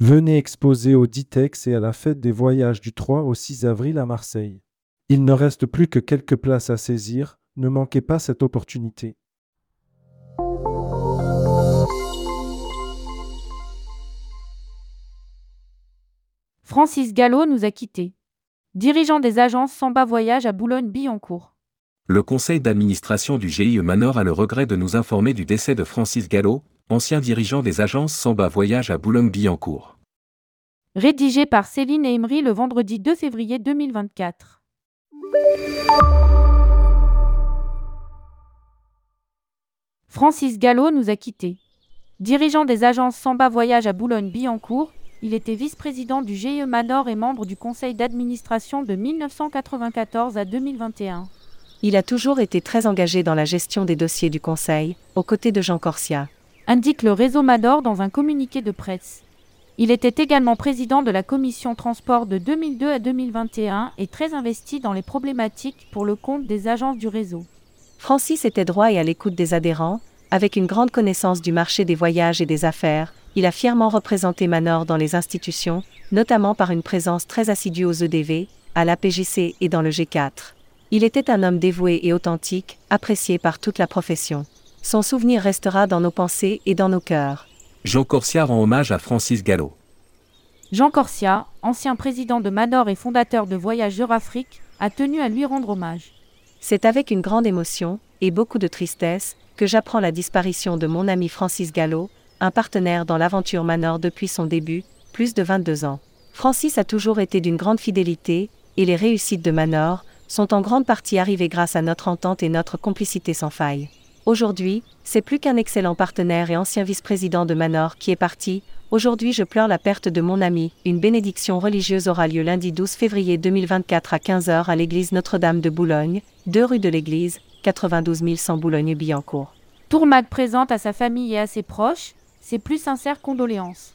Venez exposer au Ditex et à la fête des voyages du 3 au 6 avril à Marseille. Il ne reste plus que quelques places à saisir, ne manquez pas cette opportunité. Francis Gallo nous a quittés. Dirigeant des agences Samba Voyage à Boulogne-Billancourt. Le conseil d'administration du GIE Manor a le regret de nous informer du décès de Francis Gallo, ancien dirigeant des agences Samba Voyage à Boulogne-Billancourt. Rédigé par Céline Emery le vendredi 2 février 2024. Francis Gallo nous a quittés. Dirigeant des agences Samba Voyage à Boulogne-Billancourt, il était vice-président du GIE Manor et membre du conseil d'administration de 1994 à 2021. Il a toujours été très engagé dans la gestion des dossiers du conseil, aux côtés de Jean Corsia. Indique le réseau Manor dans un communiqué de presse. Il était également président de la commission transport de 2002 à 2021 et très investi dans les problématiques pour le compte des agences du réseau. Francis était droit et à l'écoute des adhérents, avec une grande connaissance du marché des voyages et des affaires, il a fièrement représenté Manor dans les institutions, notamment par une présence très assidue aux EDV, à l'APJC et dans le G4. Il était un homme dévoué et authentique, apprécié par toute la profession. Son souvenir restera dans nos pensées et dans nos cœurs. Jean Corsia rend hommage à Francis Gallo. Jean Corsia, ancien président de Manor et fondateur de Voyage Eurafrique, a tenu à lui rendre hommage. C'est avec une grande émotion, et beaucoup de tristesse, que j'apprends la disparition de mon ami Francis Gallo, un partenaire dans l'aventure Manor depuis son début, plus de 22 ans. Francis a toujours été d'une grande fidélité, et les réussites de Manor sont en grande partie arrivées grâce à notre entente et notre complicité sans faille. Aujourd'hui, c'est plus qu'un excellent partenaire et ancien vice-président de Manor qui est parti. Aujourd'hui, je pleure la perte de mon ami. Une bénédiction religieuse aura lieu lundi 12 février 2024 à 15h à l'église Notre-Dame de Boulogne, 2 rue de l'église, 92 100 Boulogne-Billancourt. Tourmac présente à sa famille et à ses proches ses plus sincères condoléances.